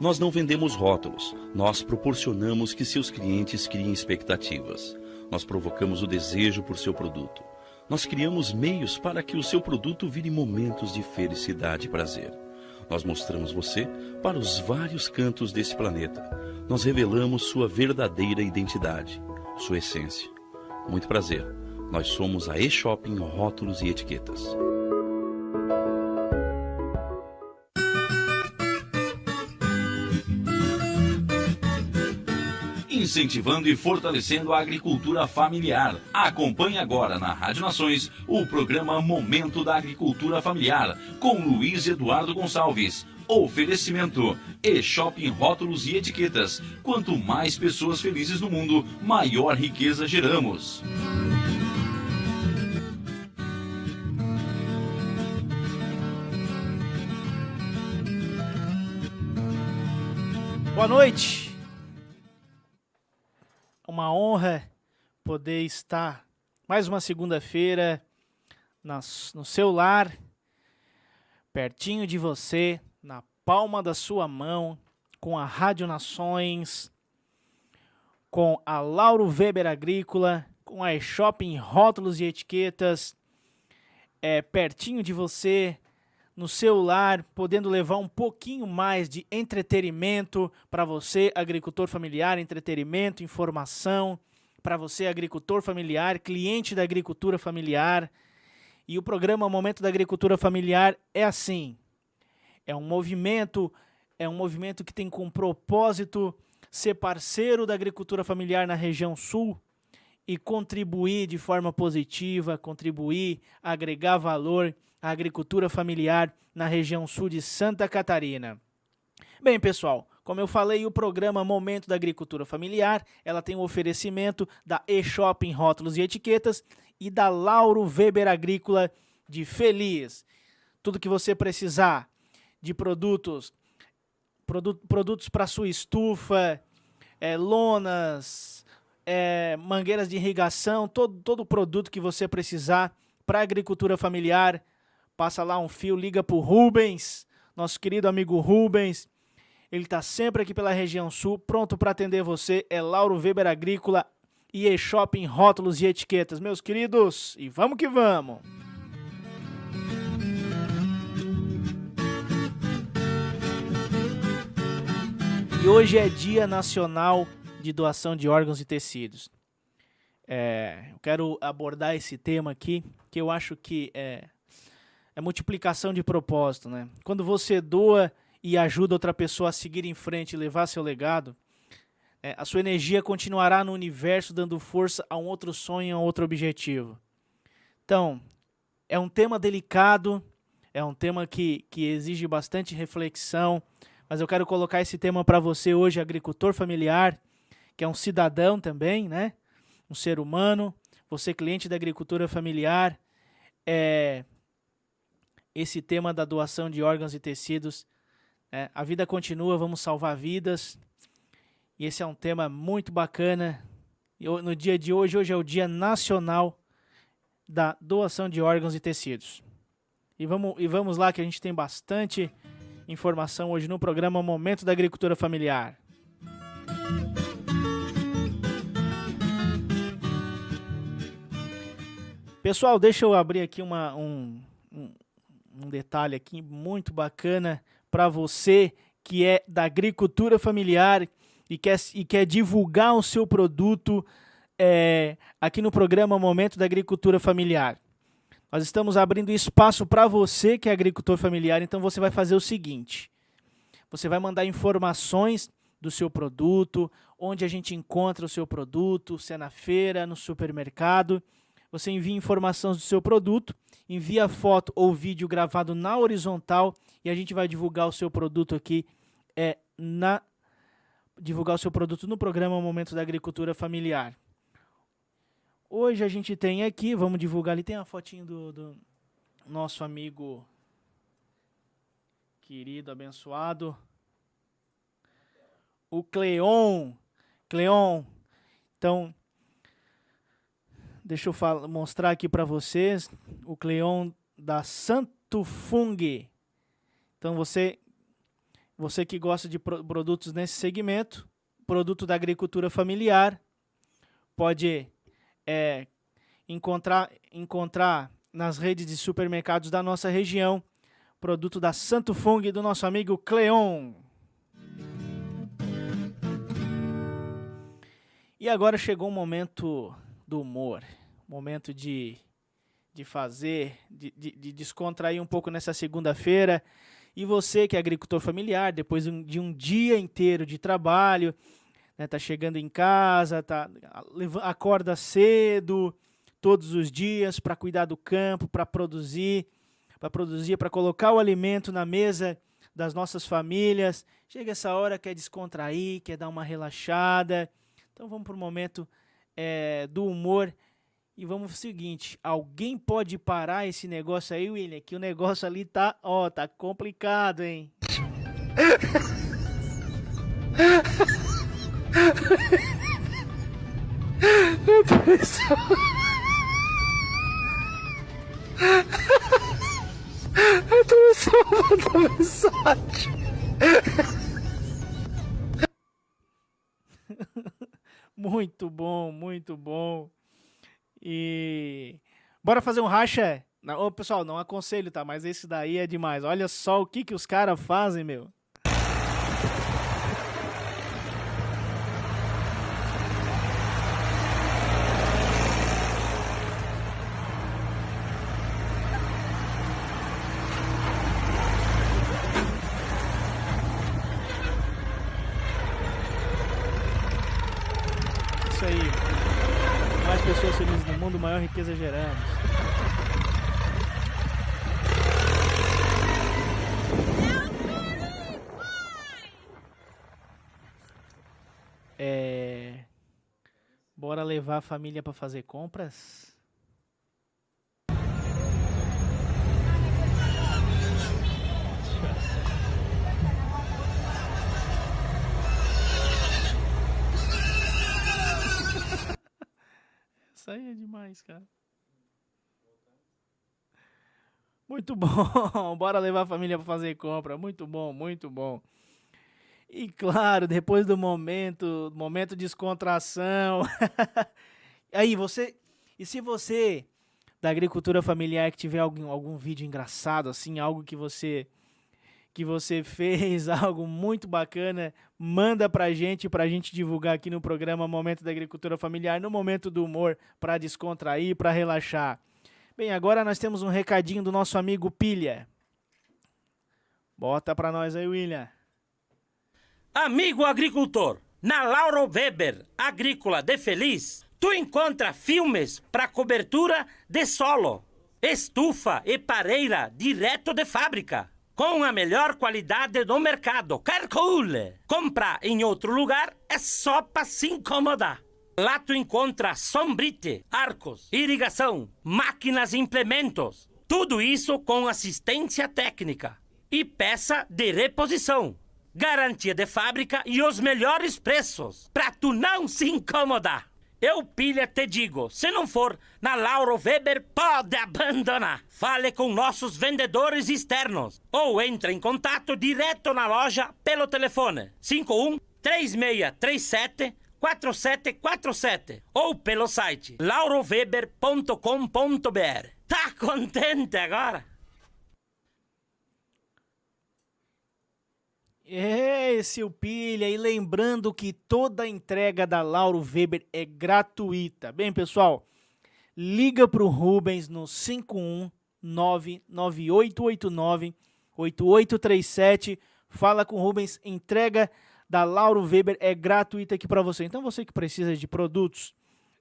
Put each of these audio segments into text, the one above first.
Nós não vendemos rótulos, nós proporcionamos que seus clientes criem expectativas. Nós provocamos o desejo por seu produto. Nós criamos meios para que o seu produto vire momentos de felicidade e prazer. Nós mostramos você para os vários cantos desse planeta. Nós revelamos sua verdadeira identidade, sua essência. Muito prazer. Nós somos a E-Shopping Rótulos e Etiquetas. Incentivando e fortalecendo a agricultura familiar. Acompanhe agora na Rádio Nações o programa Momento da Agricultura Familiar com Luiz Eduardo Gonçalves. Oferecimento e Shopping Rótulos e Etiquetas. Quanto mais pessoas felizes no mundo, maior riqueza geramos. Boa noite uma honra poder estar mais uma segunda-feira no seu lar, pertinho de você, na palma da sua mão, com a Rádio Nações, com a Lauro Weber Agrícola, com a eShopping Rótulos e Etiquetas, é, pertinho de você, no celular, podendo levar um pouquinho mais de entretenimento para você, agricultor familiar, entretenimento, informação para você, agricultor familiar, cliente da agricultura familiar. E o programa Momento da Agricultura Familiar é assim. É um movimento, é um movimento que tem como propósito ser parceiro da agricultura familiar na região sul e contribuir de forma positiva, contribuir, agregar valor a agricultura familiar na região sul de Santa Catarina. Bem, pessoal, como eu falei, o programa Momento da Agricultura Familiar, ela tem o um oferecimento da E-Shopping Rótulos e Etiquetas e da Lauro Weber Agrícola de Feliz. Tudo que você precisar de produtos, produtos para sua estufa, é, lonas, é, mangueiras de irrigação, todo, todo produto que você precisar para agricultura familiar, Passa lá um fio, liga pro Rubens, nosso querido amigo Rubens. Ele está sempre aqui pela região sul, pronto para atender você. É Lauro Weber Agrícola e e-shopping rótulos e etiquetas, meus queridos. E vamos que vamos. E hoje é Dia Nacional de Doação de Órgãos e Tecidos. É, eu quero abordar esse tema aqui, que eu acho que é, é multiplicação de propósito, né? Quando você doa e ajuda outra pessoa a seguir em frente e levar seu legado, É, a sua energia continuará no universo dando força a um outro sonho, a um outro objetivo. Então, é um tema delicado, é um tema que, que exige bastante reflexão, mas eu quero colocar esse tema para você hoje, agricultor familiar, que é um cidadão também, né? Um ser humano, você cliente da agricultura familiar, é esse tema da doação de órgãos e tecidos. É, a vida continua, vamos salvar vidas. E esse é um tema muito bacana. No dia de hoje, hoje é o Dia Nacional da Doação de Órgãos e Tecidos. E vamos, e vamos lá que a gente tem bastante informação hoje no programa Momento da Agricultura Familiar. Pessoal, deixa eu abrir aqui uma, um, um, um detalhe aqui muito bacana para você que é da agricultura familiar e quer, e quer divulgar o seu produto é, aqui no programa Momento da Agricultura Familiar. Nós estamos abrindo espaço para você que é agricultor familiar, então você vai fazer o seguinte: você vai mandar informações do seu produto, onde a gente encontra o seu produto, se é na feira, no supermercado. Você envia informações do seu produto, envia foto ou vídeo gravado na horizontal e a gente vai divulgar o seu produto aqui é na divulgar o seu produto no programa Momento da Agricultura Familiar. Hoje a gente tem aqui, vamos divulgar ali, tem a fotinho do, do nosso amigo querido, abençoado, o Cleon. Cleon, então, deixa eu mostrar aqui para vocês o Cleon da Santo Fung. Então, você, você que gosta de produtos nesse segmento, produto da agricultura familiar, pode é, encontrar, encontrar nas redes de supermercados da nossa região, produto da Santo Fung do nosso amigo Cleon. E agora chegou o momento do humor, momento de, de fazer, de, de, de descontrair um pouco nessa segunda-feira. E você que é agricultor familiar, depois de um dia inteiro de trabalho, né, tá chegando em casa, tá acorda cedo todos os dias para cuidar do campo, para produzir, para produzir, para colocar o alimento na mesa das nossas famílias. Chega essa hora quer descontrair, quer dar uma relaxada. Então vamos para o momento é, do humor e vamos pro seguinte, alguém pode parar esse negócio aí, William? Que o negócio ali tá, ó, tá complicado, hein? Eu tô pensando. Eu tô pensando uma mensagem. Muito bom, muito bom. E bora fazer um racha? Pessoal, não aconselho, tá? Mas esse daí é demais. Olha só o que que os caras fazem, meu. Maior riqueza geramos. É... Bora levar a família para fazer compras? Aí é demais, cara. Muito bom. Bora levar a família para fazer compra. Muito bom, muito bom. E claro, depois do momento, momento de descontração. Aí você, e se você da agricultura familiar que tiver algum, algum vídeo engraçado assim, algo que você que você fez, algo muito bacana, manda pra gente, pra gente divulgar aqui no programa Momento da Agricultura Familiar, no momento do humor, para descontrair, para relaxar. Bem, agora nós temos um recadinho do nosso amigo Pilha. Bota pra nós aí, William. Amigo agricultor, Na Lauro Weber Agrícola de Feliz, tu encontra filmes para cobertura de solo, estufa e pareira direto de fábrica, com a melhor qualidade do mercado. Calcule! Comprar em outro lugar é só para se incomodar. Lá tu encontra sombrite, arcos, irrigação, máquinas e implementos. Tudo isso com assistência técnica e peça de reposição. Garantia de fábrica e os melhores preços, pra tu não se incomodar. Eu, pilha, te digo, se não for na Lauro Weber, pode abandonar. Fale com nossos vendedores externos ou entre em contato direto na loja pelo telefone 51 3637 4747 ou pelo site lauroweber.com.br. Tá contente agora? É, o pilha. E lembrando que toda a entrega da Lauro Weber é gratuita. Bem, pessoal, liga pro Rubens no 51998898837. Fala com o Rubens, entrega da Lauro Weber é gratuita aqui para você. Então você que precisa de produtos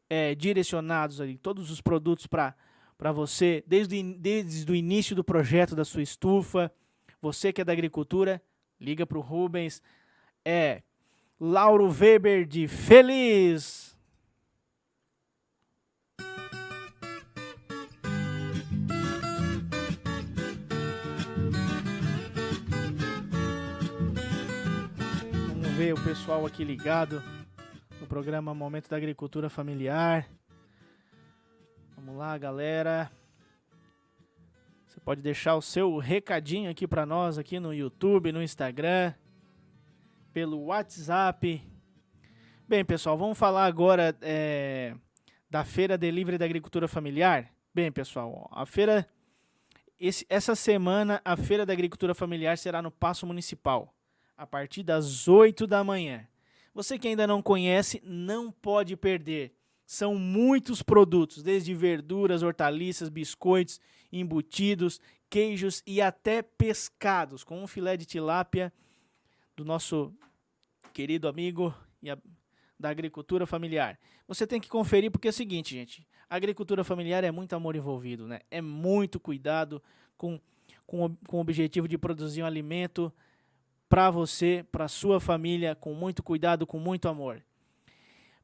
é, direcionados ali, todos os produtos para para você, desde, desde o início do projeto da sua estufa, você que é da agricultura, liga para o Rubens. É Lauro Weber de Feliz. Vamos ver o pessoal aqui ligado no programa Momento da Agricultura Familiar. Vamos lá, galera. Você pode deixar o seu recadinho aqui para nós aqui no YouTube, no Instagram, pelo WhatsApp. Bem, pessoal, vamos falar agora é, da Feira Delivery da Agricultura Familiar. Bem, pessoal, a feira esse, essa semana a Feira da Agricultura Familiar será no Paço Municipal, a partir das 8 da manhã. Você que ainda não conhece, não pode perder. São muitos produtos, desde verduras, hortaliças, biscoitos, embutidos, queijos e até pescados, com um filé de tilápia do nosso querido amigo e a, da agricultura familiar. Você tem que conferir porque é o seguinte, gente, a agricultura familiar é muito amor envolvido, né? É muito cuidado com, com, com o objetivo de produzir um alimento para você, para sua família, com muito cuidado, com muito amor.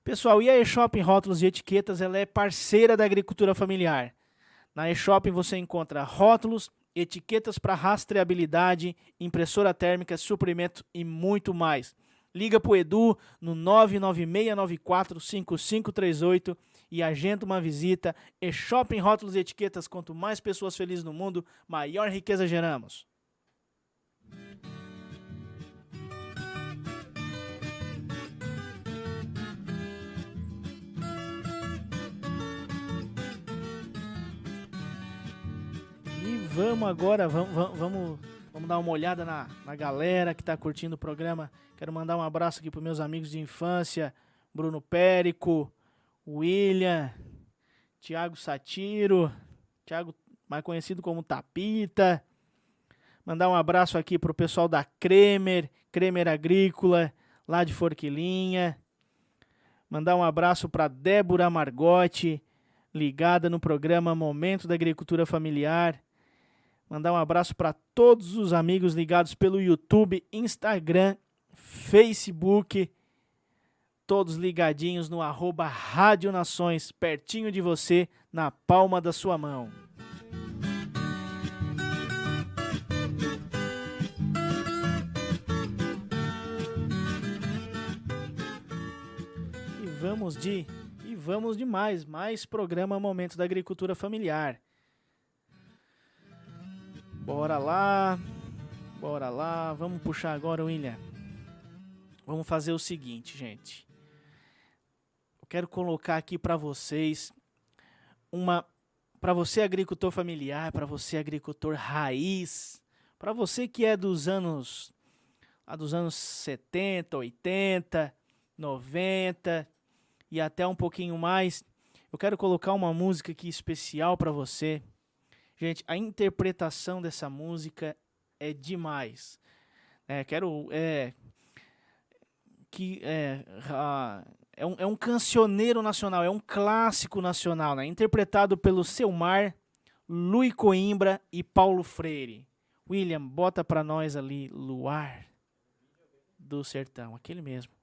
Pessoal, e a eShopping Rótulos e Etiquetas, ela é parceira da agricultura familiar. Na eShopping você encontra rótulos, etiquetas para rastreabilidade, impressora térmica, suprimento e muito mais. Liga para o Edu no 996945538 e agenda uma visita. eShopping Rótulos e Etiquetas, quanto mais pessoas felizes no mundo, maior riqueza geramos. Vamos agora, vamos, vamos, vamos, dar uma olhada na, na galera que está curtindo o programa. Quero mandar um abraço aqui para meus amigos de infância, Bruno Périco, William, Tiago Satiro, Tiago mais conhecido como Tapita. Mandar um abraço aqui pro pessoal da Kremer, Kremer Agrícola, lá de Forquilinha. Mandar um abraço para Débora Margotti, ligada no programa Momento da Agricultura Familiar. Mandar um abraço para todos os amigos ligados pelo YouTube, Instagram, Facebook, todos ligadinhos no arroba Rádio Nações, pertinho de você, na palma da sua mão. E vamos de e vamos de mais, mais programa Momento da Agricultura Familiar. Bora lá. Bora lá. Vamos puxar agora, William. Vamos fazer o seguinte, gente. Eu quero colocar aqui para vocês uma para você agricultor familiar, para você agricultor raiz, para você que é dos anos a dos anos 70, 80, 90 e até um pouquinho mais, eu quero colocar uma música aqui especial para você. Gente, a interpretação dessa música é demais. É, quero é, que é, a- é, um, é um cancioneiro nacional, é um clássico nacional, né? Interpretado pelo Selmar, Lui Coimbra e Paulo Freire. William, bota pra nós ali Luar do Sertão, aquele mesmo.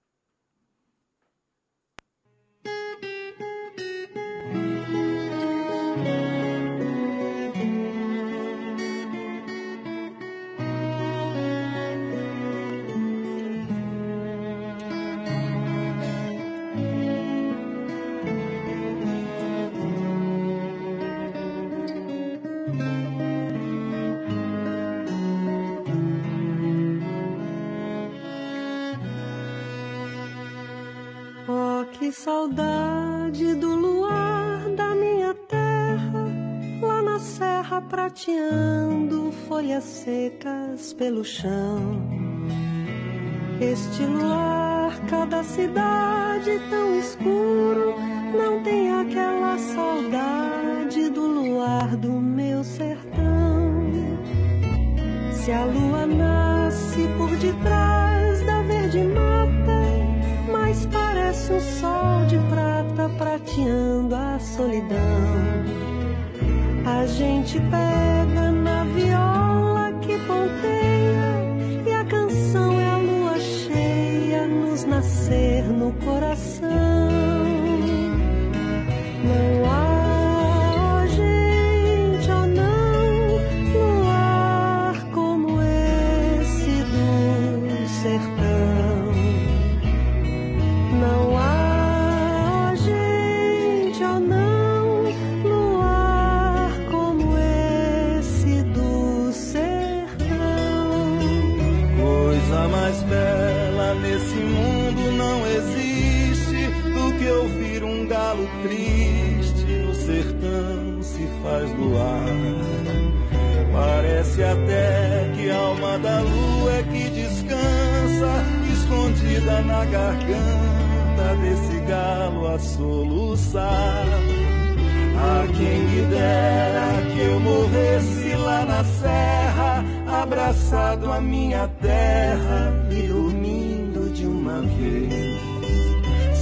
Secas pelo chão. Este luar, cada cidade tão escuro, não tem aquela saudade do luar do meu sertão. Se a lua nasce por detrás da verde mata, mas parece um sol de prata prateando a solidão. A gente pega Mais bela nesse mundo não existe do que ouvir um galo triste no sertão se faz luar. Parece até que a alma da lua é que descansa, escondida na garganta desse galo a soluçar. A quem me dera que eu morresse lá na serra, abraçado à minha terra e dormindo de uma vez.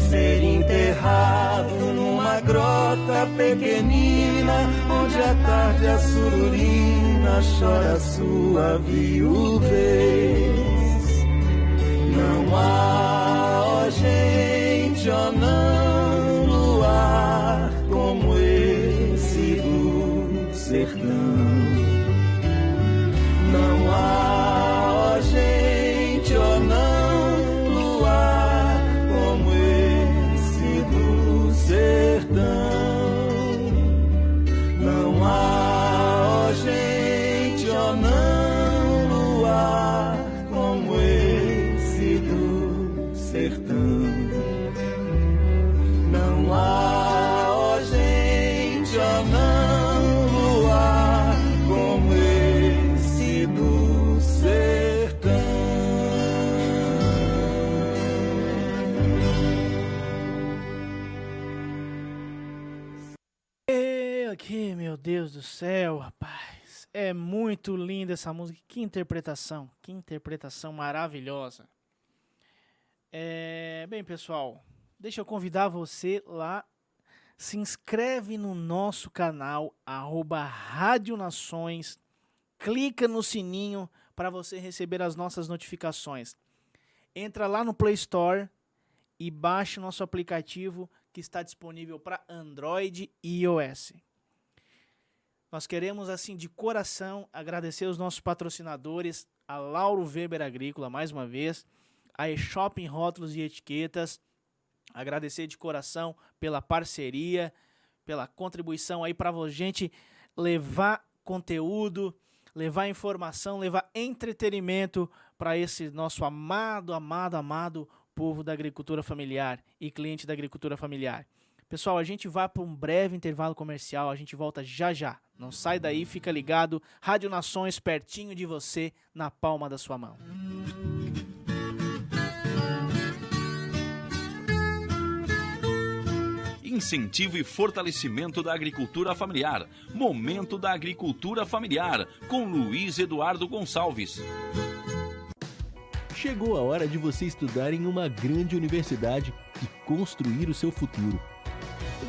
Ser enterrado numa grota pequenina, onde à tarde a sururina chora sua viuvez. Não há, ó gente, ó não, luar como esse do sertão. Não Deus do céu, rapaz. É muito linda essa música. Que interpretação, que interpretação maravilhosa. É, bem, pessoal, deixa eu convidar você lá. Se inscreve no nosso canal, Rádio Nações. Clica no sininho para você receber as nossas notificações. Entra lá no Play Store e baixe nosso aplicativo que está disponível para Android e iOS. Nós queremos, assim, de coração, agradecer os nossos patrocinadores, a Lauro Weber Agrícola, mais uma vez, a eShopping Rótulos e Etiquetas, agradecer de coração pela parceria, pela contribuição aí para a gente levar conteúdo, levar informação, levar entretenimento para esse nosso amado, amado, amado povo da agricultura familiar e cliente da agricultura familiar. Pessoal, a gente vai para um breve intervalo comercial, a gente volta já já. Não sai daí, fica ligado. Rádio Nações pertinho de você, na palma da sua mão. Incentivo e fortalecimento da agricultura familiar. Momento da agricultura familiar com Luiz Eduardo Gonçalves. Chegou a hora de você estudar em uma grande universidade e construir o seu futuro.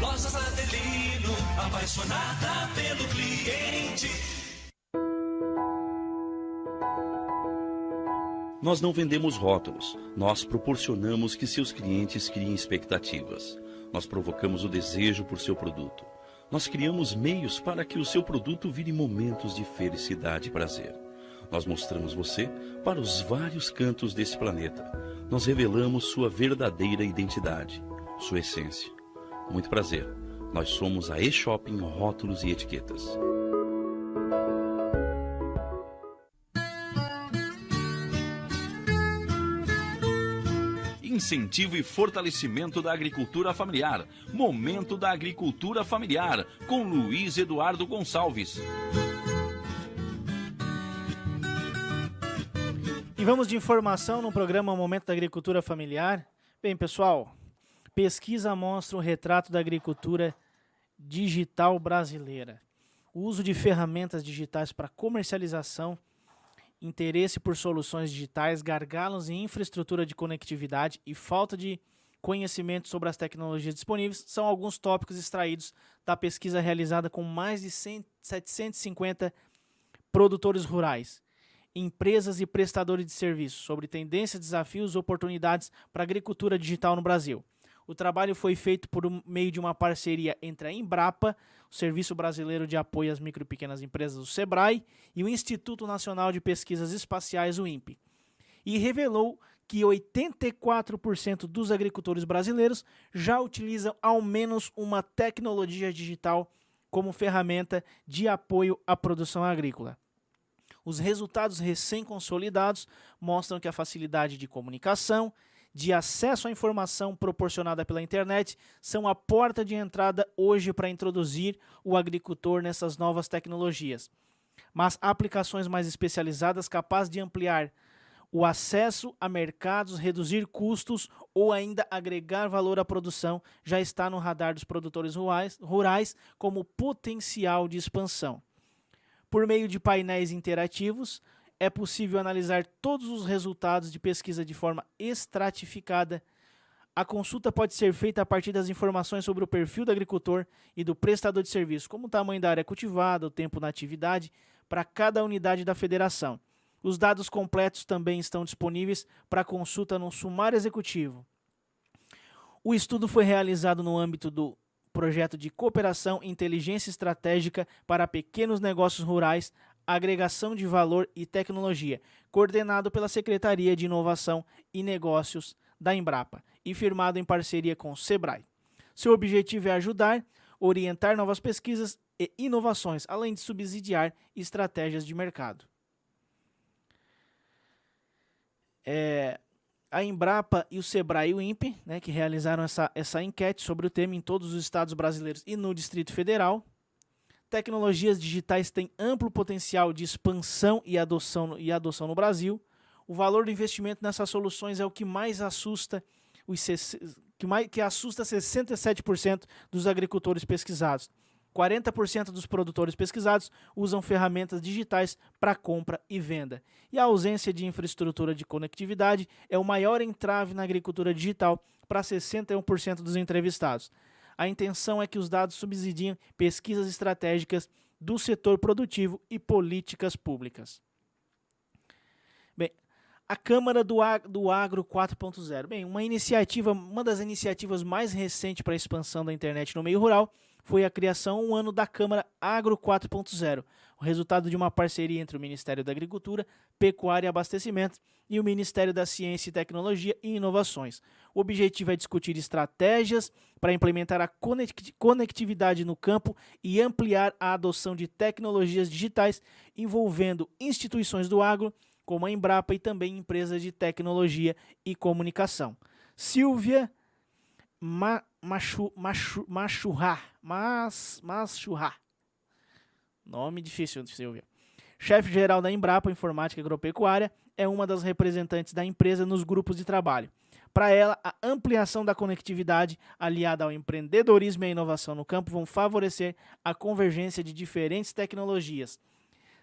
Lojas Adelino, apaixonada pelo cliente. Nós não vendemos rótulos, nós proporcionamos que seus clientes criem expectativas. Nós provocamos o desejo por seu produto. Nós criamos meios para que o seu produto vire momentos de felicidade e prazer. Nós mostramos você para os vários cantos desse planeta. Nós revelamos sua verdadeira identidade, sua essência. Muito prazer. Nós somos a E-Shopping Rótulos e Etiquetas. Incentivo e fortalecimento da agricultura familiar. Momento da agricultura familiar, com Luiz Eduardo Gonçalves. E vamos de informação no programa Momento da Agricultura Familiar. Bem, pessoal, pesquisa mostra um retrato da agricultura digital brasileira. O uso de ferramentas digitais para comercialização, interesse por soluções digitais, gargalos em infraestrutura de conectividade e falta de conhecimento sobre as tecnologias disponíveis são alguns tópicos extraídos da pesquisa realizada com mais de 100, 750 produtores rurais, empresas e prestadores de serviços sobre tendências, desafios e oportunidades para a agricultura digital no Brasil. O trabalho foi feito por meio de uma parceria entre a Embrapa, o Serviço Brasileiro de Apoio às Micro e Pequenas Empresas, o SEBRAE, e o Instituto Nacional de Pesquisas Espaciais, o INPE. E revelou que 84% dos agricultores brasileiros já utilizam ao menos uma tecnologia digital como ferramenta de apoio à produção agrícola. Os resultados recém-consolidados mostram que a facilidade de comunicação, de acesso à informação proporcionada pela internet são a porta de entrada hoje para introduzir o agricultor nessas novas tecnologias. Mas aplicações mais especializadas capazes de ampliar o acesso a mercados, reduzir custos ou ainda agregar valor à produção já está no radar dos produtores rurais, rurais como potencial de expansão. Por meio de painéis interativos, é possível analisar todos os resultados de pesquisa de forma estratificada. A consulta pode ser feita a partir das informações sobre o perfil do agricultor e do prestador de serviço, como o tamanho da área cultivada, o tempo na atividade, para cada unidade da federação. Os dados completos também estão disponíveis para consulta no sumário executivo. O estudo foi realizado no âmbito do projeto de cooperação e inteligência estratégica para pequenos negócios rurais Agregação de Valor e Tecnologia, coordenado pela Secretaria de Inovação e Negócios da Embrapa e firmado em parceria com o Sebrae. Seu objetivo é ajudar, orientar novas pesquisas e inovações, além de subsidiar estratégias de mercado. É, a Embrapa e o Sebrae o INPE, né, que realizaram essa, essa enquete sobre o tema em todos os estados brasileiros e no Distrito Federal. Tecnologias digitais têm amplo potencial de expansão e adoção, e adoção no Brasil. O valor do investimento nessas soluções é o que mais assusta os que, mais, que assusta 67% dos agricultores pesquisados. 40% dos produtores pesquisados usam ferramentas digitais para compra e venda. E a ausência de infraestrutura de conectividade é o maior entrave na agricultura digital para 61% dos entrevistados. A intenção é que os dados subsidiem pesquisas estratégicas do setor produtivo e políticas públicas. Bem, a Câmara do, do Agro 4.0. Bem, uma iniciativa, uma das iniciativas mais recentes para a expansão da internet no meio rural foi a criação um ano da Câmara Agro 4.0, o resultado de uma parceria entre o Ministério da Agricultura, Pecuária e Abastecimento e o Ministério da Ciência e Tecnologia e Inovações. O objetivo é discutir estratégias para implementar a conectividade no campo e ampliar a adoção de tecnologias digitais envolvendo instituições do agro, como a Embrapa e também empresas de tecnologia e comunicação. Silvia Ma, Machu, Machu, Machurra, Mas, Machurra. Nome difícil, Silvia. Chefe-geral da Embrapa Informática Agropecuária é uma das representantes da empresa nos grupos de trabalho. Para ela, a ampliação da conectividade, aliada ao empreendedorismo e à inovação no campo, vão favorecer a convergência de diferentes tecnologias,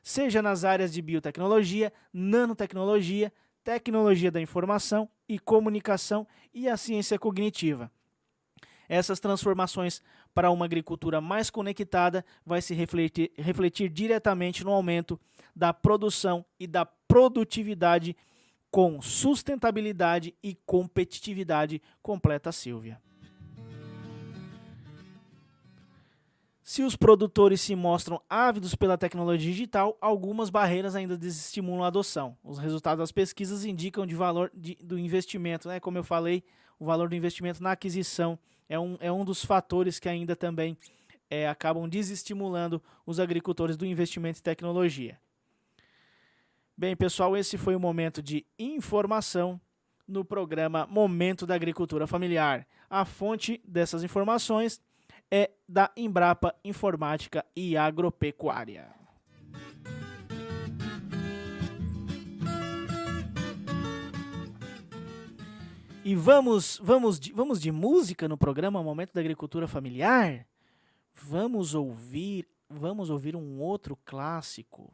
seja nas áreas de biotecnologia, nanotecnologia, tecnologia da informação e comunicação e a ciência cognitiva. Essas transformações para uma agricultura mais conectada vai se refletir, refletir diretamente no aumento da produção e da produtividade com sustentabilidade e competitividade, completa Silvia. Se os produtores se mostram ávidos pela tecnologia digital, algumas barreiras ainda desestimulam a adoção. Os resultados das pesquisas indicam de valor de, do investimento, né? como eu falei, o valor do investimento na aquisição é um, é um dos fatores que ainda também é, acabam desestimulando os agricultores do investimento em tecnologia. Bem, pessoal, esse foi o momento de informação no programa Momento da Agricultura Familiar. A fonte dessas informações é da Embrapa Informática e Agropecuária. E vamos, vamos, de, vamos de música no programa Momento da Agricultura Familiar? Vamos ouvir, vamos ouvir um outro clássico.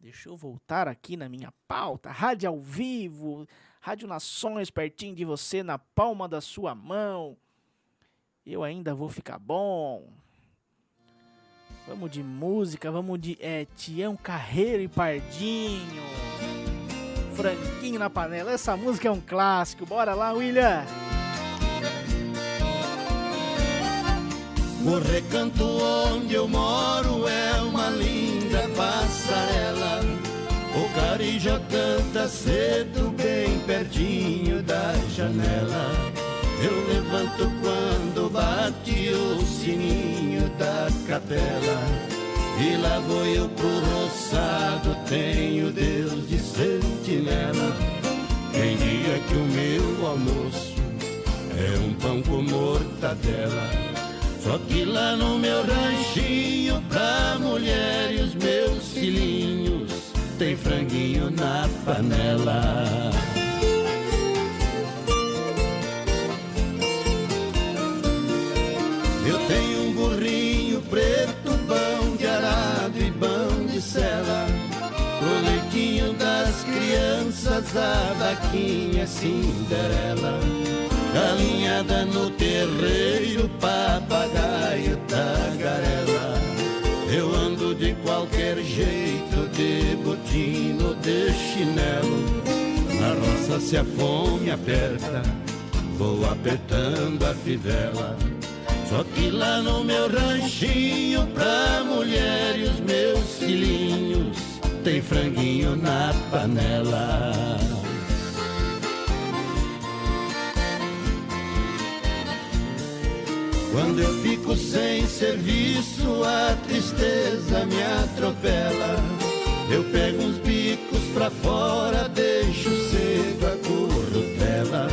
Deixa eu voltar aqui na minha pauta. Rádio ao vivo, Rádio Nações pertinho de você, na palma da sua mão. Eu ainda vou ficar bom. Vamos de música, vamos de é, Tião Carreiro e Pardinho franguinho na panela. Essa música é um clássico. Bora lá, William! O recanto onde eu moro é uma linda passarela. O carijó canta cedo, bem pertinho da janela. Eu levanto quando bate o sininho da capela. E lá vou eu pro roçado, tenho Deus de sentinela. Quem diga que o meu almoço é um pão com mortadela. Só que lá no meu ranchinho, pra mulher e os meus filhinhos, tem franguinho na panela. A vaquinha Cinderela. Galinhada no terreiro, papagaio, tagarela. Eu ando de qualquer jeito, de botino, de chinelo. Na roça se a fome aperta, vou apertando a fivela. Só que lá no meu ranchinho, pra mulher e os meus filhinhos, tem franguinho na panela. Quando eu fico sem serviço, a tristeza me atropela. Eu pego uns bicos pra fora, deixo cedo a corrupela.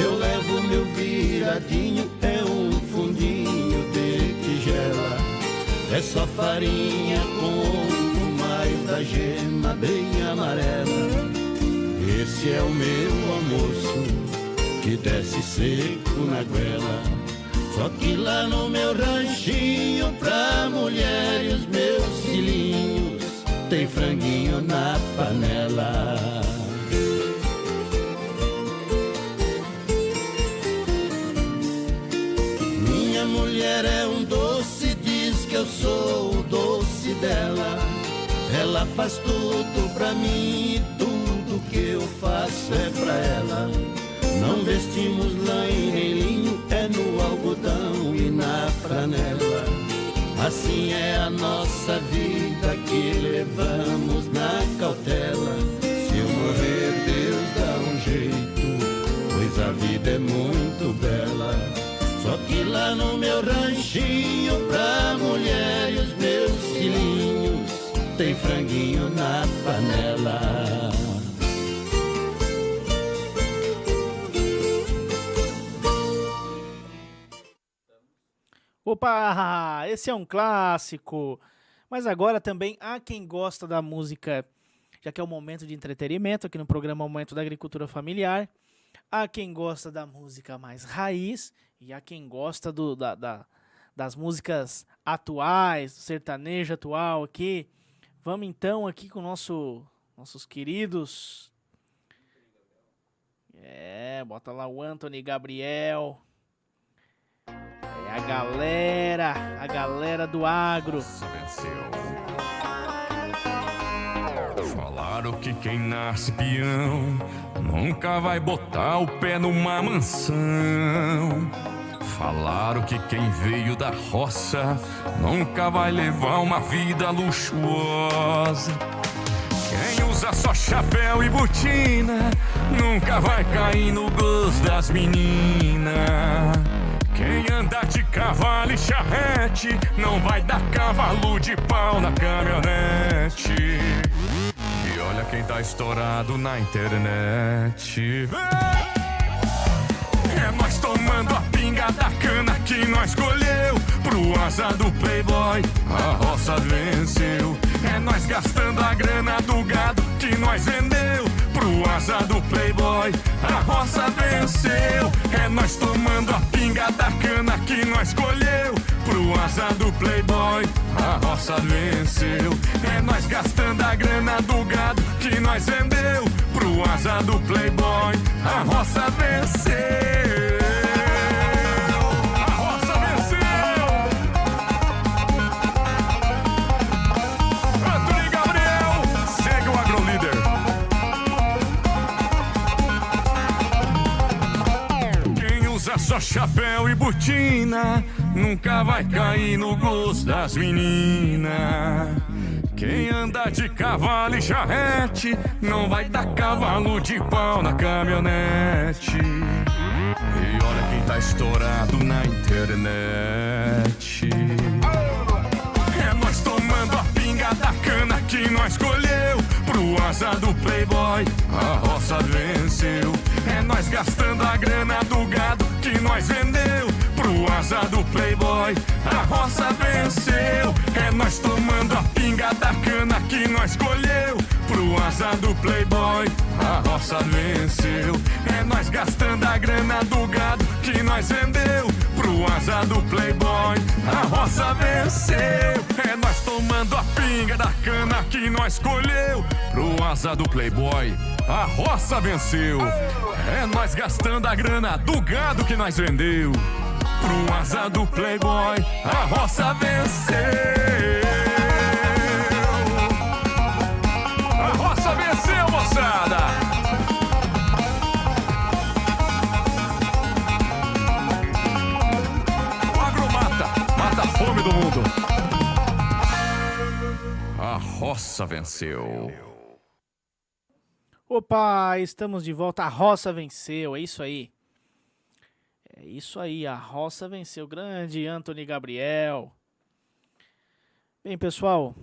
Eu levo meu viradinho, é um fundinho de tigela. É só farinha gema bem amarela. Esse é o meu almoço, que desce seco na goela. Só que lá no meu ranchinho, pra mulher e os meus filhinhos, tem franguinho na panela. Minha mulher é um doce, diz que eu sou o doce dela. Ela faz tudo pra mim tudo que eu faço é pra ela. Não vestimos lã e nem linho, é no algodão e na franela. Assim é a nossa vida que levamos na cautela. Se eu morrer, Deus dá um jeito, pois a vida é muito bela. Só que lá no meu ranchinho, pra mulher e os meus filhinhos, tem franguinho na panela. Opa, esse é um clássico. Mas agora também há quem gosta da música, já que é o momento de entretenimento aqui no programa Momento da Agricultura Familiar. Há quem gosta da música mais raiz e há quem gosta do, da, da, das músicas atuais, do sertanejo atual aqui. Vamos então aqui com nosso, nossos queridos. É, bota lá o Anthony Gabriel. É a galera, a galera do agro. Falaram que quem nasce peão nunca vai botar o pé numa mansão. Falaram que quem veio da roça nunca vai levar uma vida luxuosa. Quem usa só chapéu e botina nunca vai cair no gosto das meninas. Quem anda de cavalo e charrete não vai dar cavalo de pau na caminhonete. E olha quem tá estourado na internet. É nós tomando a que nós colheu. Pro asa do playboy, a roça venceu. É nós gastando a grana do gado que nós vendeu. Pro asa do playboy, a roça venceu. É nós tomando a pinga da cana que nós colheu. Pro asa do playboy, a roça venceu. É nós gastando a grana do gado que nós vendeu. Pro asa do playboy, a roça venceu. Só chapéu e botina nunca vai cair no gosto das meninas. Quem anda de cavalo e charrete não vai dar cavalo de pau na caminhonete. E olha quem tá estourado na internet. É nós tomando a pinga da cana que nós colheu. Pro asa do playboy, a roça venceu. É nós gastando a grana do gado que nós vendeu. Pro asa do playboy, a roça venceu. É nós tomando a pinga da cana que nós colheu. Pro asa do playboy, a roça venceu. É nós gastando a grana do gado que nós vendeu. Pro asa do playboy, a roça venceu. É nós tomando a pinga da cana que nós colheu. Pro asa do playboy, a roça venceu. É nós gastando a grana do gado que nós vendeu. Pro asa do playboy, a roça venceu. Roça venceu. Opa, estamos de volta. A roça venceu, é isso aí. É isso aí, a roça venceu. Grande Anthony Gabriel. Bem, pessoal,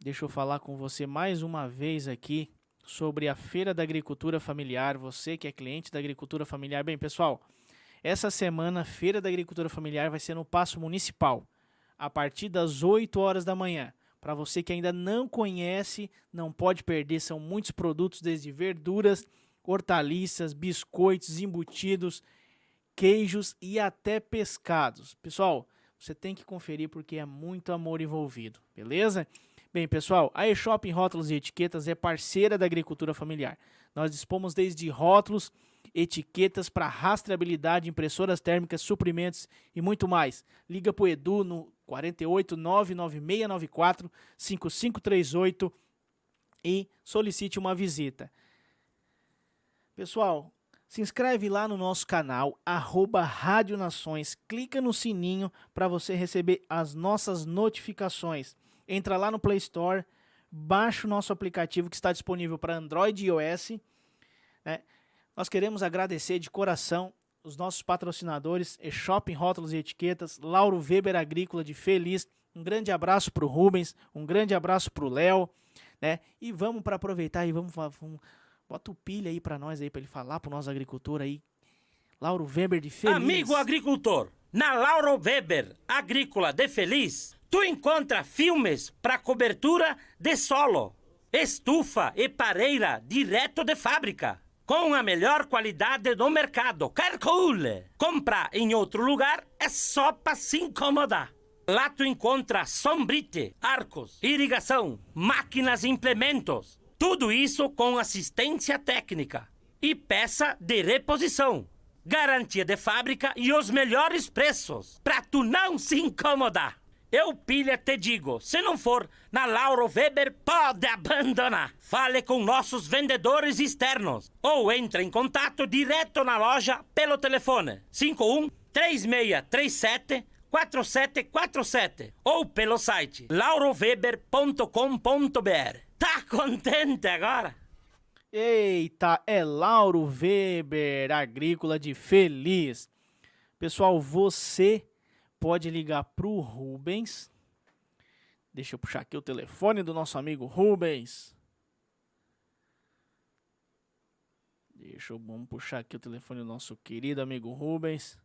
deixa eu falar com você mais uma vez aqui sobre a Feira da Agricultura Familiar. Você que é cliente da Agricultura Familiar. Bem, pessoal, essa semana a Feira da Agricultura Familiar vai ser no Paço Municipal, a partir das 8 horas da manhã. Para você que ainda não conhece, não pode perder, são muitos produtos, desde verduras, hortaliças, biscoitos, embutidos, queijos e até pescados. Pessoal, você tem que conferir porque é muito amor envolvido, beleza? Bem, pessoal, a eShop Rótulos e Etiquetas é parceira da agricultura familiar. Nós dispomos desde rótulos, etiquetas para rastreabilidade, impressoras térmicas, suprimentos e muito mais. Liga para o Edu no 48 99694 5538 e solicite uma visita. Pessoal, se inscreve lá no nosso canal, arroba Rádio Nações, clica no sininho para você receber as nossas notificações. Entra lá no Play Store, baixa o nosso aplicativo que está disponível para Android e iOS. Né? Nós queremos agradecer de coração os nossos patrocinadores, e-Shopping Rótulos e Etiquetas, Lauro Weber Agrícola de Feliz. Um grande abraço para o Rubens, um grande abraço para o Léo, né? E vamos para aproveitar e vamos, vamos bota o pilha aí para nós aí para ele falar para nosso agricultor aí. Lauro Weber de Feliz. Amigo agricultor, na Lauro Weber Agrícola de Feliz, tu encontra filmes para cobertura de solo, estufa e pareira direto de fábrica com a melhor qualidade do mercado. Calcule! Comprar em outro lugar é só para se incomodar. Lá tu encontra sombrite, arcos, irrigação, máquinas e implementos. Tudo isso com assistência técnica e peça de reposição. Garantia de fábrica e os melhores preços, para tu não se incomodar. Eu, pilha, te digo, se não for na Lauro Weber, pode abandonar. Fale com nossos vendedores externos ou entre em contato direto na loja pelo telefone 51 3637 4747 ou pelo site lauroweber.com.br. Tá contente agora? Eita, é Lauro Weber, agrícola de Feliz. Pessoal, você pode ligar pro Rubens. Deixa eu puxar aqui o telefone do nosso amigo Rubens. Deixa eu vamos puxar aqui o telefone do nosso querido amigo Rubens.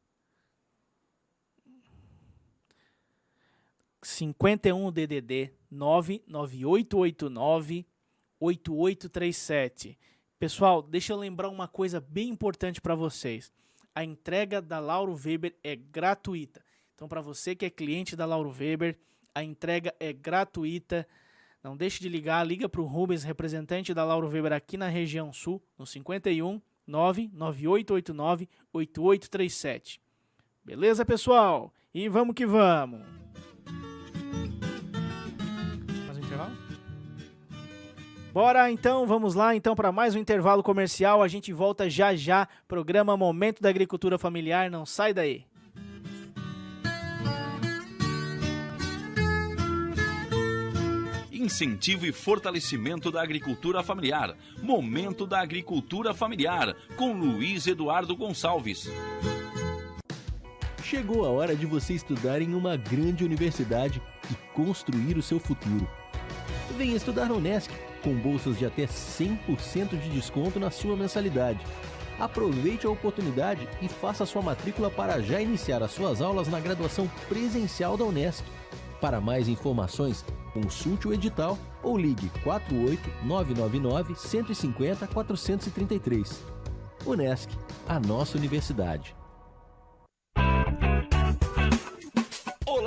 51 DDD 99889 8837. Pessoal, deixa eu lembrar uma coisa bem importante para vocês. A entrega da Lauro Weber é gratuita. Então, para você que é cliente da Lauro Weber, a entrega é gratuita. Não deixe de ligar, liga para o Rubens, representante da Lauro Weber aqui na região sul, no 51 99889 8837. Beleza, pessoal? E vamos que vamos! Mais um intervalo? Bora então, vamos lá então para mais um intervalo comercial. A gente volta já já. Programa Momento da Agricultura Familiar. Não sai daí. Incentivo e fortalecimento da agricultura familiar. Momento da Agricultura Familiar, com Luiz Eduardo Gonçalves. Chegou a hora de você estudar em uma grande universidade e construir o seu futuro. Venha estudar na Unesc, com bolsas de até 100% de desconto na sua mensalidade. Aproveite a oportunidade e faça sua matrícula para já iniciar as suas aulas na graduação presencial da Unesc. Para mais informações, consulte o edital ou ligue 48 999 150 433. Unesc, a nossa universidade.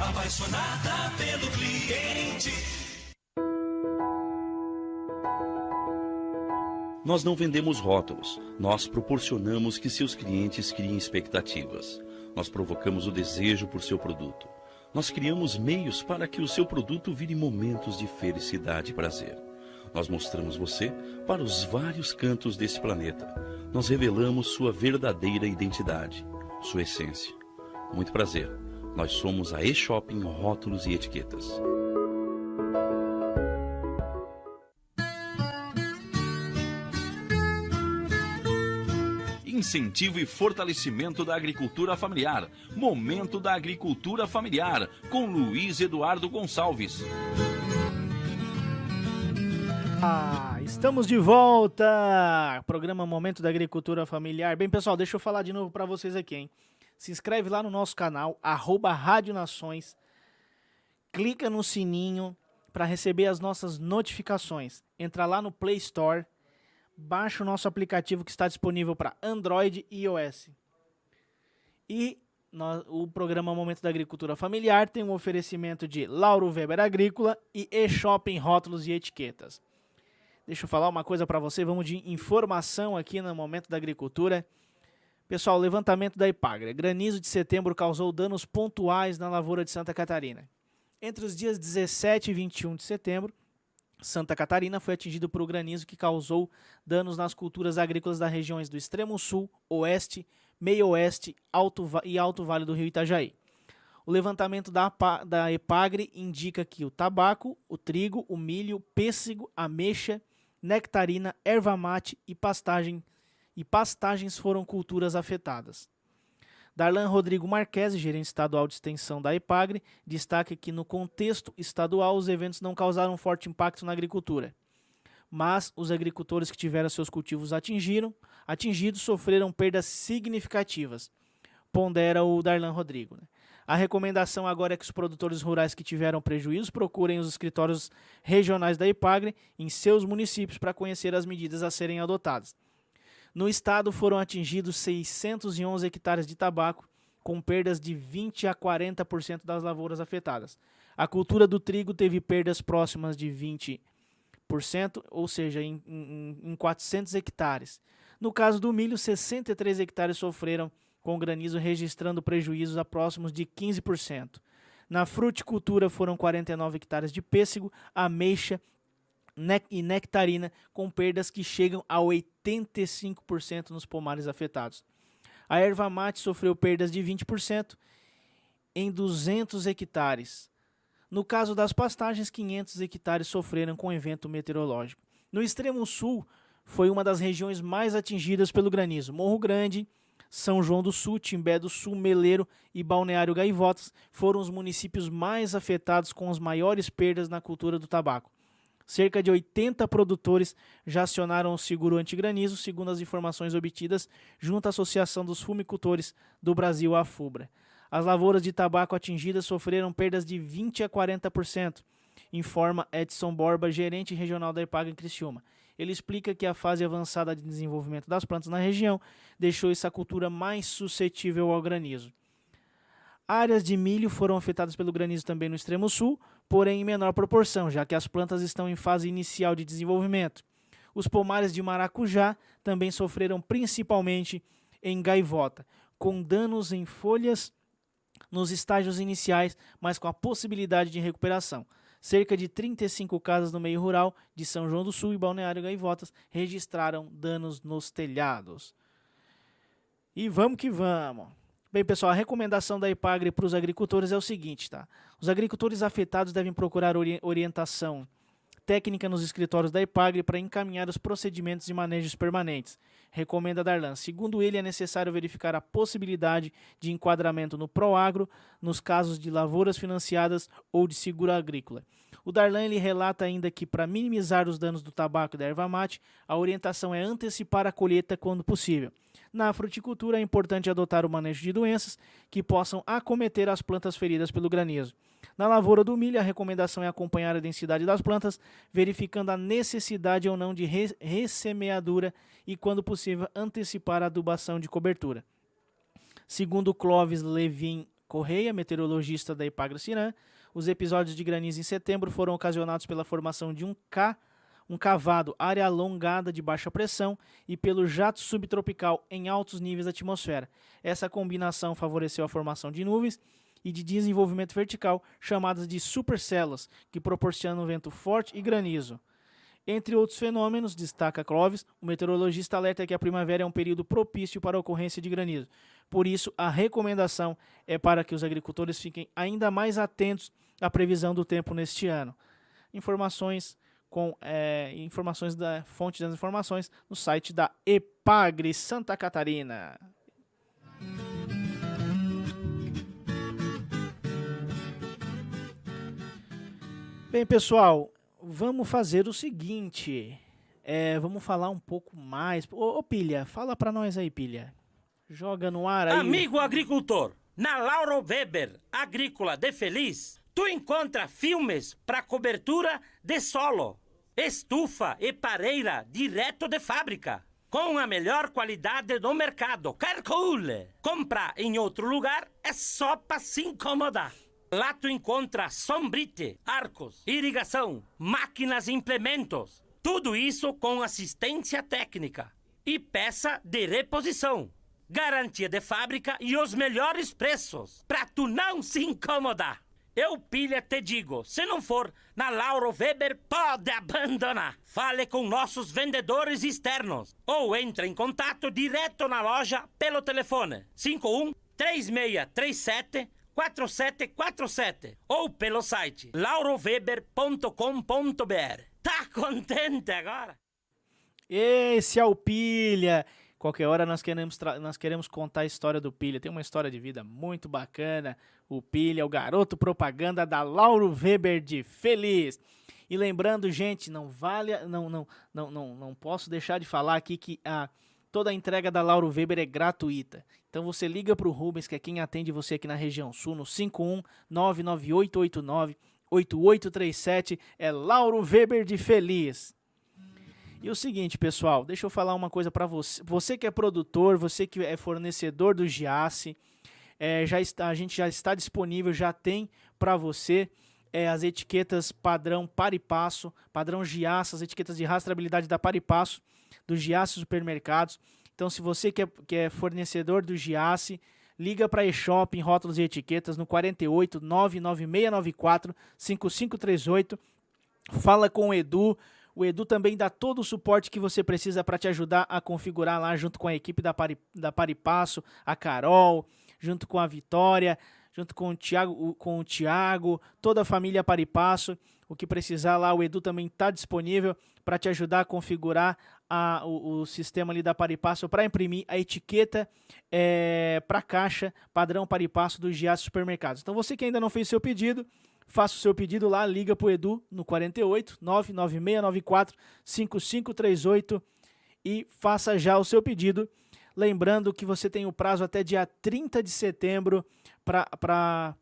apaixonada pelo cliente. Nós não vendemos rótulos, nós proporcionamos que seus clientes criem expectativas. Nós provocamos o desejo por seu produto. Nós criamos meios para que o seu produto vire momentos de felicidade e prazer. Nós mostramos você para os vários cantos desse planeta. Nós revelamos sua verdadeira identidade, sua essência. Muito prazer. Nós somos a E-Shopping Rótulos e Etiquetas. Incentivo e fortalecimento da agricultura familiar. Momento da agricultura familiar. Com Luiz Eduardo Gonçalves. Ah, estamos de volta! Programa Momento da Agricultura Familiar. Bem, pessoal, deixa eu falar de novo para vocês aqui, hein? Se inscreve lá no nosso canal, arroba Rádio Nações. Clica no sininho para receber as nossas notificações. Entra lá no Play Store, baixa o nosso aplicativo que está disponível para Android e iOS. E o programa Momento da Agricultura Familiar tem um oferecimento de Lauro Weber Agrícola e E-Shopping Rótulos e Etiquetas. Deixa eu falar uma coisa para você, vamos de informação aqui no Momento da Agricultura. Pessoal, levantamento da Ipagre. Granizo de setembro causou danos pontuais na lavoura de Santa Catarina. Entre os dias 17 e 21 de setembro, Santa Catarina foi atingido por granizo que causou danos nas culturas agrícolas das regiões do extremo sul, oeste, meio oeste alto, e alto vale do rio Itajaí. O levantamento da, da EPAGRE indica que o tabaco, o trigo, o milho, pêssego, ameixa, nectarina, erva mate e pastagem e pastagens foram culturas afetadas. Darlan Rodrigo Marques, gerente estadual de extensão da EPAGRE, destaca que no contexto estadual os eventos não causaram forte impacto na agricultura. Mas os agricultores que tiveram seus cultivos atingiram, atingidos sofreram perdas significativas, pondera o Darlan Rodrigo. Né? A recomendação agora é que os produtores rurais que tiveram prejuízos procurem os escritórios regionais da EPAGRE em seus municípios para conhecer as medidas a serem adotadas. No estado foram atingidos 611 hectares de tabaco, com perdas de 20 a 40% das lavouras afetadas. A cultura do trigo teve perdas próximas de 20%, ou seja, em, em, em 400 hectares. No caso do milho, 63 hectares sofreram com granizo, registrando prejuízos a próximos de 15%. Na fruticultura foram 49 hectares de pêssego, ameixa e nectarina, com perdas que chegam a 85% nos pomares afetados. A erva mate sofreu perdas de 20% em 200 hectares. No caso das pastagens, 500 hectares sofreram com evento meteorológico. No extremo sul, foi uma das regiões mais atingidas pelo granizo. Morro Grande, São João do Sul, Timbé do Sul, Meleiro e Balneário Gaivotas foram os municípios mais afetados com as maiores perdas na cultura do tabaco. Cerca de 80 produtores já acionaram o seguro antigranizo, segundo as informações obtidas junto à Associação dos Fumicultores do Brasil, a FUBRA. As lavouras de tabaco atingidas sofreram perdas de 20 a 40%, informa Edson Borba, gerente regional da EPAG em Criciúma. Ele explica que a fase avançada de desenvolvimento das plantas na região deixou essa cultura mais suscetível ao granizo. Áreas de milho foram afetadas pelo granizo também no extremo sul, porém em menor proporção, já que as plantas estão em fase inicial de desenvolvimento. Os pomares de maracujá também sofreram principalmente em gaivota, com danos em folhas nos estágios iniciais, mas com a possibilidade de recuperação. Cerca de 35 casas no meio rural de São João do Sul e Balneário Gaivotas registraram danos nos telhados. E vamos que vamos. Bem, pessoal, a recomendação da Ipagre para os agricultores é o seguinte, tá? Os agricultores afetados devem procurar ori orientação técnica nos escritórios da Ipagre para encaminhar os procedimentos de manejos permanentes. Recomenda Darlan. Segundo ele, é necessário verificar a possibilidade de enquadramento no Proagro nos casos de lavouras financiadas ou de seguro agrícola. O Darlan ele relata ainda que, para minimizar os danos do tabaco e da erva mate, a orientação é antecipar a colheita quando possível. Na fruticultura, é importante adotar o manejo de doenças que possam acometer as plantas feridas pelo granizo. Na lavoura do milho, a recomendação é acompanhar a densidade das plantas, verificando a necessidade ou não de re ressemeadura e, quando possível, antecipar a adubação de cobertura. Segundo Clóvis Levin Correia, meteorologista da Ipagre Cirã, os episódios de granizo em setembro foram ocasionados pela formação de um K um cavado, área alongada de baixa pressão e pelo jato subtropical em altos níveis da atmosfera. Essa combinação favoreceu a formação de nuvens e de desenvolvimento vertical, chamadas de supercélulas, que proporcionam vento forte e granizo. Entre outros fenômenos, destaca Clovis, o meteorologista alerta que a primavera é um período propício para a ocorrência de granizo. Por isso, a recomendação é para que os agricultores fiquem ainda mais atentos à previsão do tempo neste ano. Informações com é, informações da fonte das informações no site da Epagre Santa Catarina. Bem, pessoal, vamos fazer o seguinte. É, vamos falar um pouco mais. Ô, ô Pilha, fala para nós aí, Pilha. Joga no ar aí. Amigo agricultor, na Lauro Weber Agrícola de Feliz, tu encontra filmes para cobertura de solo, estufa e pareira direto de fábrica. Com a melhor qualidade do mercado. Calcule! Comprar em outro lugar é só para se incomodar. Lá tu encontra sombrite, arcos, irrigação, máquinas e implementos. Tudo isso com assistência técnica e peça de reposição. Garantia de fábrica e os melhores preços, pra tu não se incomodar. Eu, pilha, te digo, se não for na Lauro Weber, pode abandonar. Fale com nossos vendedores externos ou entre em contato direto na loja pelo telefone 51 3637 4747 ou pelo site lauroweber.com.br. Tá contente agora? Esse é o Pilha. Qualquer hora nós queremos, nós queremos contar a história do Pilha. Tem uma história de vida muito bacana. O Pilha é o garoto propaganda da Lauro Weber de Feliz. E lembrando, gente, não vale, não, não, não, não, não posso deixar de falar aqui que a toda a entrega da Lauro Weber é gratuita. Então você liga para o Rubens, que é quem atende você aqui na região sul, no 51 99889 8837. É Lauro Weber de Feliz. E o seguinte, pessoal, deixa eu falar uma coisa para você. Você que é produtor, você que é fornecedor do Giasse, é, já está, a gente já está disponível, já tem para você é, as etiquetas padrão par e passo, padrão Giasse, as etiquetas de rastreabilidade da par e passo, do Giasse Supermercados. Então, se você que é, que é fornecedor do Giasse, liga para eShop em rótulos e etiquetas no 48 99694 5538. Fala com o Edu o Edu também dá todo o suporte que você precisa para te ajudar a configurar lá junto com a equipe da, Pari, da Paripasso, a Carol, junto com a Vitória, junto com o Thiago, com o Thiago, toda a família Paripasso. O que precisar lá, o Edu também está disponível para te ajudar a configurar a, o, o, sistema ali da Paripasso para imprimir a etiqueta é, para caixa padrão Paripasso do Giasse Supermercados. Então você que ainda não fez seu pedido, Faça o seu pedido lá, liga pro Edu no 48 99694 5538 e faça já o seu pedido. Lembrando que você tem o prazo até dia 30 de setembro para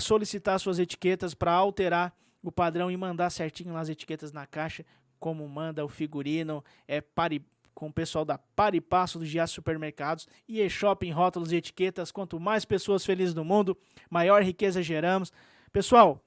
solicitar suas etiquetas, para alterar o padrão e mandar certinho lá as etiquetas na caixa, como manda o figurino, é pari, com o pessoal da Paripasso do Gia Supermercados e e-shopping, rótulos e etiquetas. Quanto mais pessoas felizes no mundo, maior riqueza geramos. Pessoal,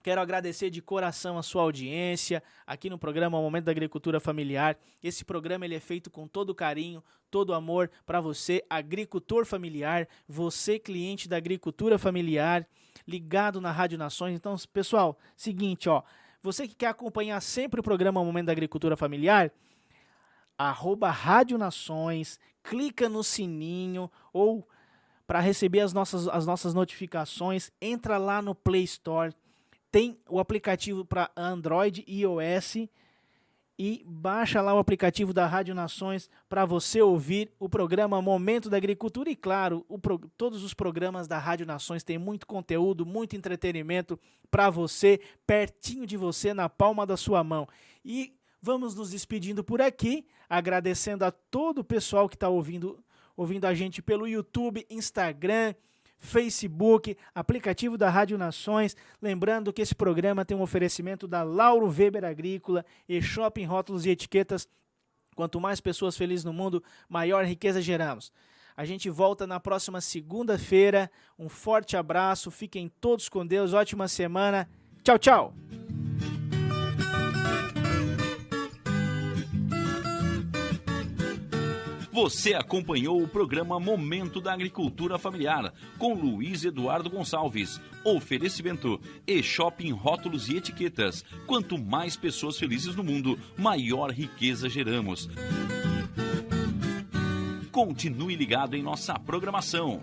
Quero agradecer de coração a sua audiência aqui no programa Momento da Agricultura Familiar. Esse programa ele é feito com todo carinho, todo amor para você, agricultor familiar, você cliente da agricultura familiar, ligado na Rádio Nações. Então, pessoal, seguinte, ó, você que quer acompanhar sempre o programa Momento da Agricultura Familiar, arroba Rádio Nações, clica no sininho ou para receber as nossas, as nossas notificações, entra lá no Play Store. Tem o aplicativo para Android e iOS e baixa lá o aplicativo da Rádio Nações para você ouvir o programa Momento da Agricultura e claro, pro, todos os programas da Rádio Nações têm muito conteúdo, muito entretenimento para você, pertinho de você, na palma da sua mão. E vamos nos despedindo por aqui, agradecendo a todo o pessoal que está ouvindo, ouvindo a gente pelo YouTube, Instagram, Facebook, aplicativo da Rádio Nações. Lembrando que esse programa tem um oferecimento da Lauro Weber Agrícola e Shopping Rótulos e Etiquetas. Quanto mais pessoas felizes no mundo, maior riqueza geramos. A gente volta na próxima segunda-feira. Um forte abraço, fiquem todos com Deus, ótima semana. Tchau, tchau! Você acompanhou o programa Momento da Agricultura Familiar com Luiz Eduardo Gonçalves. Oferecimento e Shopping Rótulos e Etiquetas. Quanto mais pessoas felizes no mundo, maior riqueza geramos. Continue ligado em nossa programação.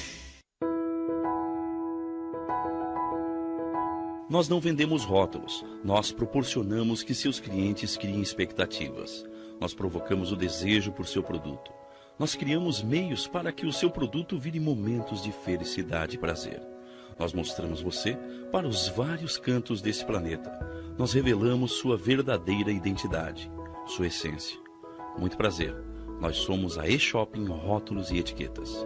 Nós não vendemos rótulos, nós proporcionamos que seus clientes criem expectativas. Nós provocamos o desejo por seu produto. Nós criamos meios para que o seu produto vire momentos de felicidade e prazer. Nós mostramos você para os vários cantos desse planeta. Nós revelamos sua verdadeira identidade, sua essência. Muito prazer. Nós somos a E-Shopping Rótulos e Etiquetas.